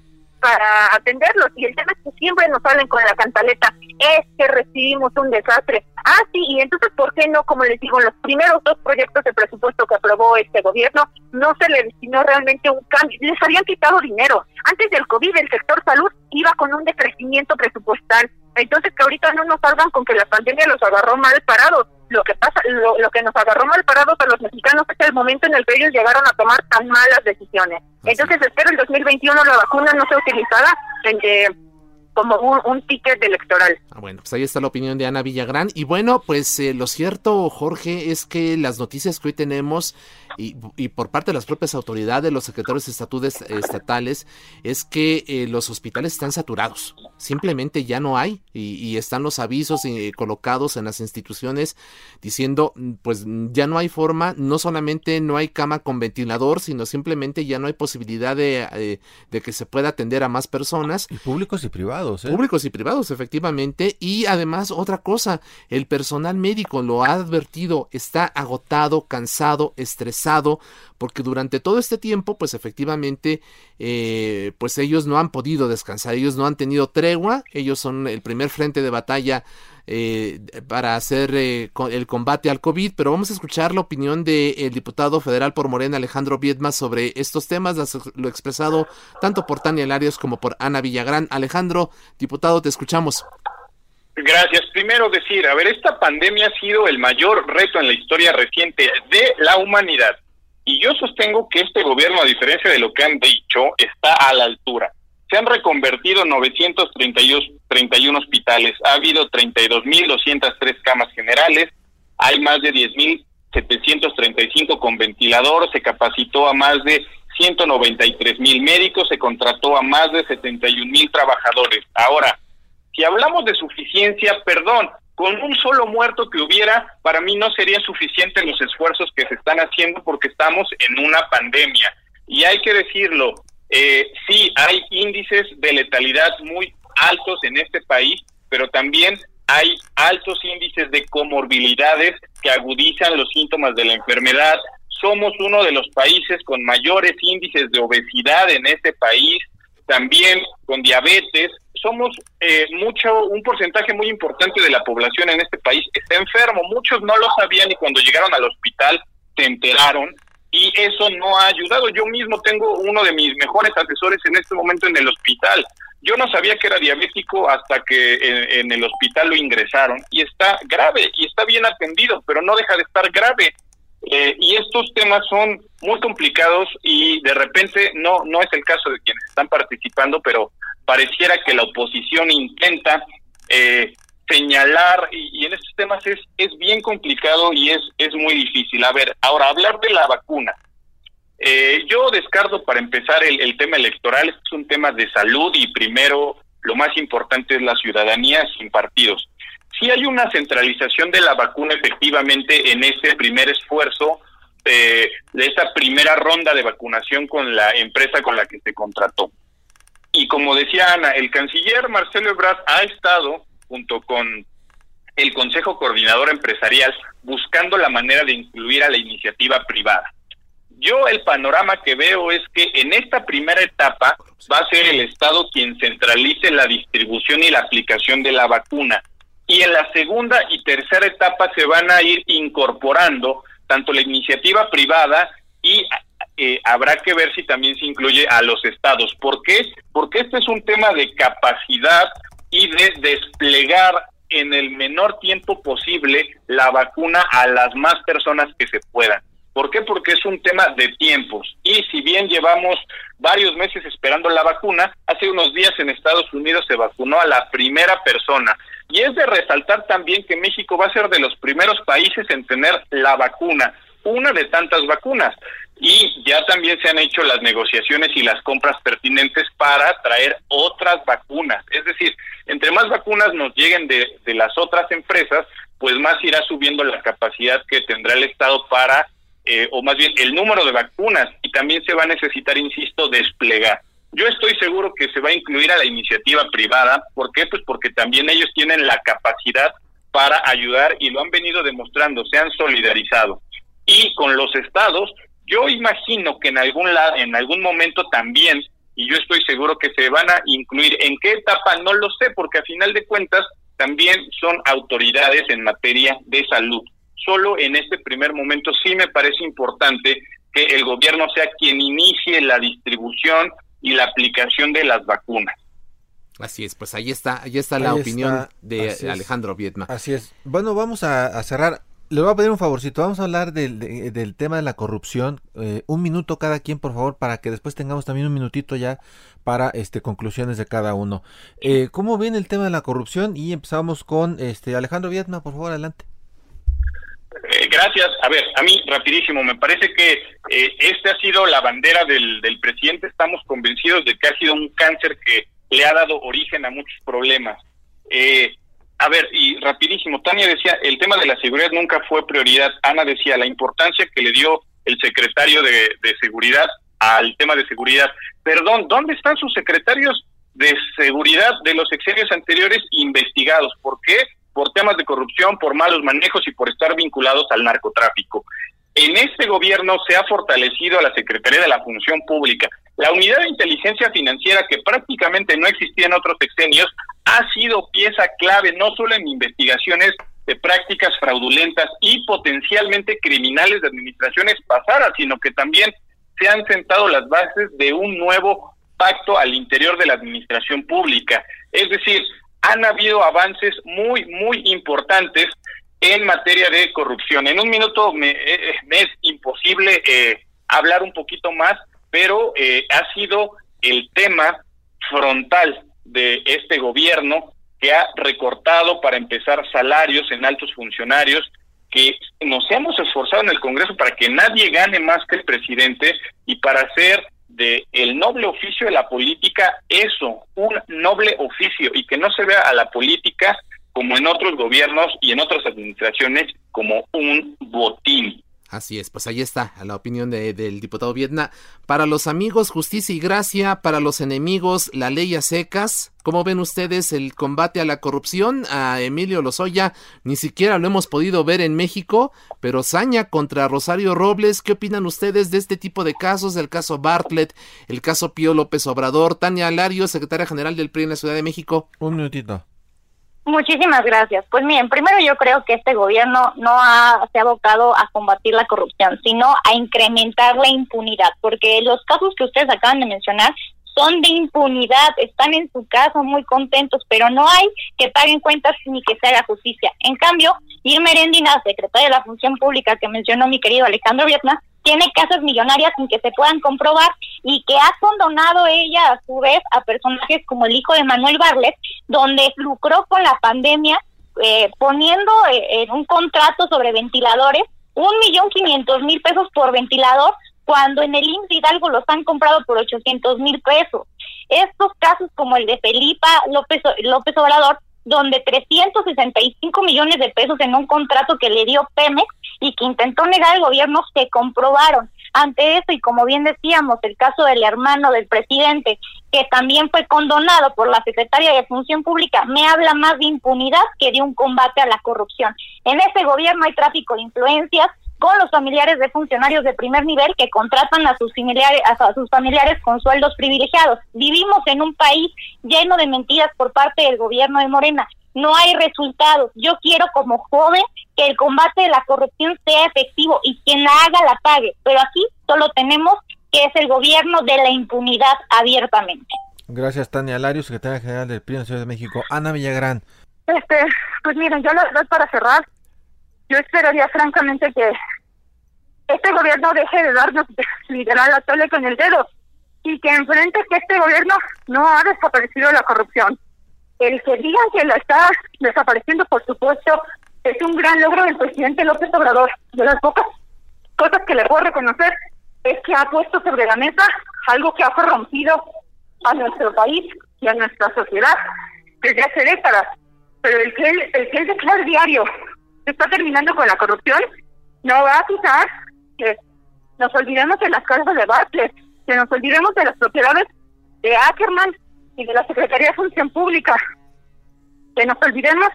para atenderlos y el tema es que siempre nos salen con la cantaleta, es que recibimos un desastre. Ah, sí, y entonces, ¿por qué no, como les digo, en los primeros dos proyectos de presupuesto que aprobó este gobierno, no se le destinó realmente un cambio? Les habían quitado dinero. Antes del COVID, el sector salud iba con un decrecimiento presupuestal. Entonces, que ahorita no nos salgan con que la pandemia los agarró mal parados. Lo que pasa, lo, que nos agarró mal parados a los mexicanos es el momento en el que ellos llegaron a tomar tan malas decisiones. Entonces, espero el 2021 la vacuna no sea utilizada en, eh, como un, ticket electoral. Ah, bueno, pues ahí está la opinión de Ana Villagrán. Y bueno, pues eh, lo cierto, Jorge, es que las noticias que hoy tenemos y, y, por parte de las propias autoridades, los secretarios estatales, es que eh, los hospitales están saturados. Simplemente ya no hay y, están los avisos eh, colocados en las instituciones diciendo, mm, pues ya no hay forma, no solamente no hay cama con ventilador, sino simplemente ya no hay posibilidad de, eh, de que se pueda atender a más personas. Y públicos y privados. Públicos y privados, efectivamente. Y además, otra cosa, el personal médico lo ha advertido, está agotado, cansado, estresado porque durante todo este tiempo, pues efectivamente, eh, pues ellos no han podido descansar, ellos no han tenido tregua, ellos son el primer frente de batalla eh, para hacer eh, el combate al COVID, pero vamos a escuchar la opinión del diputado federal por Morena, Alejandro Viedma, sobre estos temas, lo expresado tanto por Tania Larios como por Ana Villagrán. Alejandro, diputado, te escuchamos. Gracias. Primero decir, a ver, esta pandemia ha sido el mayor reto en la historia reciente de la humanidad. Y yo sostengo que este gobierno, a diferencia de lo que han dicho, está a la altura. Se han reconvertido 931 hospitales, ha habido 32.203 camas generales, hay más de 10.735 con ventilador, se capacitó a más de 193.000 médicos, se contrató a más de 71.000 trabajadores. Ahora, si hablamos de suficiencia, perdón, con un solo muerto que hubiera, para mí no sería suficiente los esfuerzos que se están haciendo porque estamos en una pandemia. Y hay que decirlo, eh, sí, hay índices de letalidad muy altos en este país, pero también hay altos índices de comorbilidades que agudizan los síntomas de la enfermedad. Somos uno de los países con mayores índices de obesidad en este país, también con diabetes. Somos eh, mucho, un porcentaje muy importante de la población en este país está enfermo. Muchos no lo sabían y cuando llegaron al hospital se enteraron y eso no ha ayudado. Yo mismo tengo uno de mis mejores asesores en este momento en el hospital. Yo no sabía que era diabético hasta que en, el hospital lo ingresaron y está grave y está bien atendido, pero no deja de estar grave. Eh, y estos temas son muy complicados y de repente no no es el caso de quienes están participando, pero pareciera que la oposición intenta eh, señalar y, en estos temas es, es bien complicado y es, es muy difícil. A ver, ahora hablar de la vacuna. Eh, yo descarto para empezar el, el tema electoral, es un tema de salud y primero lo más importante es la ciudadanía sin partidos. Si hay una centralización de la vacuna efectivamente en ese primer esfuerzo eh, de esa primera ronda de vacunación con la empresa con la que se contrató. Y como decía Ana, el canciller Marcelo Ebrard ha estado junto con el Consejo Coordinador Empresarial buscando la manera de incluir a la iniciativa privada. Yo el panorama que veo es que en esta primera etapa va a ser el Estado quien centralice la distribución y la aplicación de la vacuna. Y en la segunda y tercera etapa se van a ir incorporando tanto la iniciativa privada y eh, habrá que ver si también se incluye a los estados. ¿Por qué? Porque este es un tema de capacidad y de desplegar en el menor tiempo posible la vacuna a las más personas que se puedan. ¿Por qué? Porque es un tema de tiempos. Y si bien llevamos varios meses esperando la vacuna, hace unos días en Estados Unidos se vacunó a la primera persona. Y es de resaltar también que México va a ser de los primeros países en tener la vacuna, una de tantas vacunas y ya también se han hecho las negociaciones y las compras pertinentes para traer otras vacunas. Es decir, entre más vacunas nos lleguen de, de las otras empresas, pues más irá subiendo la capacidad que tendrá el Estado para, eh, o más bien el número de vacunas, y también se va a necesitar, insisto, desplegar. Yo estoy seguro que se va a incluir a la iniciativa privada. ¿Por qué? Pues porque también ellos tienen la capacidad para ayudar y lo han venido demostrando, se han solidarizado. Y con los estados, yo imagino que en algún lado, en algún momento también, y yo estoy seguro que se van a incluir. ¿En qué etapa? No lo sé, porque a final de cuentas también son autoridades en materia de salud. Solo en este primer momento sí me parece importante que el gobierno sea quien inicie la distribución y la aplicación de las vacunas. Así es, pues ahí está, ahí está la opinión de Alejandro Vietma. Así es. Bueno, vamos a cerrar le voy a pedir un favorcito. Vamos a hablar del, del tema de la corrupción. Eh, un minuto cada quien, por favor, para que después tengamos también un minutito ya para este conclusiones de cada uno. Eh, ¿Cómo viene el tema de la corrupción? Y empezamos con este Alejandro Vietma, por favor, adelante. Gracias. A ver, a mí rapidísimo, me parece que eh, este ha sido la bandera del, presidente. Estamos convencidos de que ha sido un cáncer que le ha dado origen a muchos problemas. Eh, a ver, y rapidísimo, Tania decía, el tema de la seguridad nunca fue prioridad. Ana decía, la importancia que le dio el secretario de, seguridad al tema de seguridad. Perdón, ¿dónde están sus secretarios de seguridad de los exenios anteriores investigados? ¿Por qué? Por temas de corrupción, por malos manejos y por estar vinculados al narcotráfico. En este gobierno se ha fortalecido a la Secretaría de la Función Pública. La unidad de inteligencia financiera, que prácticamente no existía en otros exenios, ha sido pieza clave no solo en investigaciones de prácticas fraudulentas y potencialmente criminales de administraciones pasadas, sino que también se han sentado las bases de un nuevo pacto al interior de la administración pública. Es decir, han habido avances muy, muy importantes en materia de corrupción. En un minuto me, eh, es imposible eh, hablar un poquito más, pero eh, ha sido el tema frontal de este gobierno que ha recortado para empezar salarios en altos funcionarios, que nos hemos esforzado en el Congreso para que nadie gane más que el presidente y para hacer de el noble oficio de la política eso, un noble oficio y que no se vea a la política como en otros gobiernos y en otras administraciones como un botín. Así es, pues ahí está la opinión de, del diputado Vietna. Para los amigos, justicia y gracia. Para los enemigos, la ley a secas. ¿Cómo ven ustedes el combate a la corrupción? A Emilio Lozoya ni siquiera lo hemos podido ver en México, pero Saña contra Rosario Robles. ¿Qué opinan ustedes de este tipo de casos? El caso Bartlett, el caso Pío López Obrador, Tania Alario, secretaria general del PRI en la Ciudad de México. Un minutito. Muchísimas gracias. Pues miren, primero yo creo que este gobierno no ha, se ha abocado a combatir la corrupción, sino a incrementar la impunidad, porque los casos que ustedes acaban de mencionar son de impunidad, están en su casa muy contentos, pero no hay que paguen cuentas ni que se haga justicia. En cambio, Irma Erendina, secretaria de la Función Pública que mencionó mi querido Alejandro Vietna, tiene casas millonarias sin que se puedan comprobar y que ha condonado ella a su vez a personajes como el hijo de Manuel Barlet, donde lucró con la pandemia eh, poniendo eh, en un contrato sobre ventiladores un millón quinientos mil pesos por ventilador cuando en el IMSS Hidalgo los han comprado por ochocientos mil pesos. Estos casos como el de Felipa López, López Obrador donde 365 millones de pesos en un contrato que le dio Pemex y que intentó negar el gobierno se comprobaron. Ante eso, y como bien decíamos, el caso del hermano del presidente, que también fue condonado por la Secretaria de Función Pública, me habla más de impunidad que de un combate a la corrupción. En ese gobierno hay tráfico de influencias, con los familiares de funcionarios de primer nivel que contratan a sus familiares, a sus familiares con sueldos privilegiados. Vivimos en un país lleno de mentiras por parte del gobierno de Morena. No hay resultados. Yo quiero como joven que el combate de la corrupción sea efectivo y quien la haga la pague. Pero aquí solo tenemos que es el gobierno de la impunidad abiertamente. Gracias, Tania Larios, secretaria general del PRI en Ciudad de México. Ana Villagrán. Este, pues miren, yo la verdad para cerrar, yo esperaría francamente que este gobierno deje de darnos literal la tole con el dedo y que enfrente que este gobierno no ha desaparecido la corrupción. El que digan que la está desapareciendo, por supuesto, es un gran logro del presidente López Obrador. De las pocas cosas que le puedo reconocer es que ha puesto sobre la mesa algo que ha corrompido a nuestro país y a nuestra sociedad desde hace décadas. Pero el que él, el que él declara diario está terminando con la corrupción, no va a quitar que nos olvidemos de las casas de Bartlett, que nos olvidemos de las propiedades de Ackerman y de la Secretaría de Función Pública, que nos olvidemos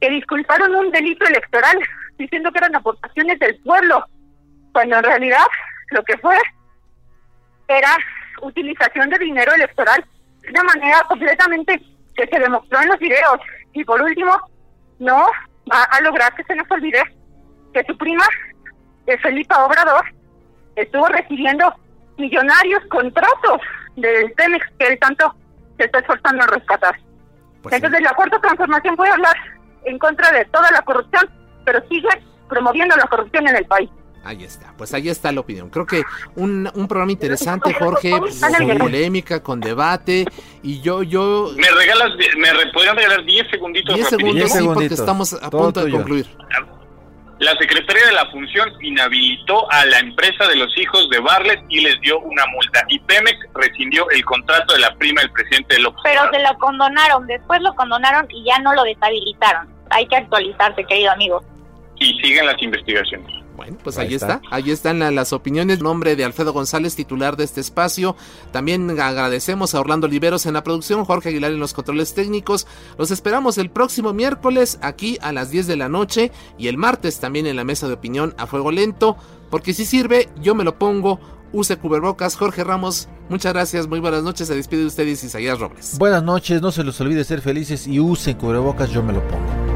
que disculparon un delito electoral diciendo que eran aportaciones del pueblo, cuando en realidad lo que fue era utilización de dinero electoral de una manera completamente que se demostró en los videos. Y por último, no va a lograr que se nos olvide que su prima, Felipa Obrador, estuvo recibiendo millonarios contratos del Temex que él tanto se está esforzando a rescatar. Pues Entonces, la cuarta transformación puede hablar en contra de toda la corrupción, pero sigue promoviendo la corrupción en el país. Ahí está, pues ahí está la opinión. Creo que un, un programa interesante, Jorge, con polémica, con debate. Y yo, yo. ¿Me regalas, me podrían regalar 10 segunditos? 10 segundos, sí, porque estamos a punto de concluir. La Secretaría de la Función inhabilitó a la empresa de los hijos de Barlet y les dio una multa. Y Pemex rescindió el contrato de la prima del presidente López. Pero se lo condonaron, después lo condonaron y ya no lo deshabilitaron. Hay que actualizarse, querido amigo. Y siguen las investigaciones. Bueno, pues ahí, está. Ahí están las opiniones. Nombre de Alfredo González, titular de este espacio. También agradecemos a Orlando Oliveros en la producción, Jorge Aguilar en los controles técnicos. Los esperamos el próximo miércoles aquí a las 10 de la noche y el martes también en la mesa de opinión a fuego lento. Porque si sirve, yo me lo pongo. Use cubrebocas. Jorge Ramos, Muchas gracias, muy buenas noches. Se despide de ustedes Isaías Robles. Buenas noches, no se los olvide ser felices y usen cubrebocas, yo me lo pongo.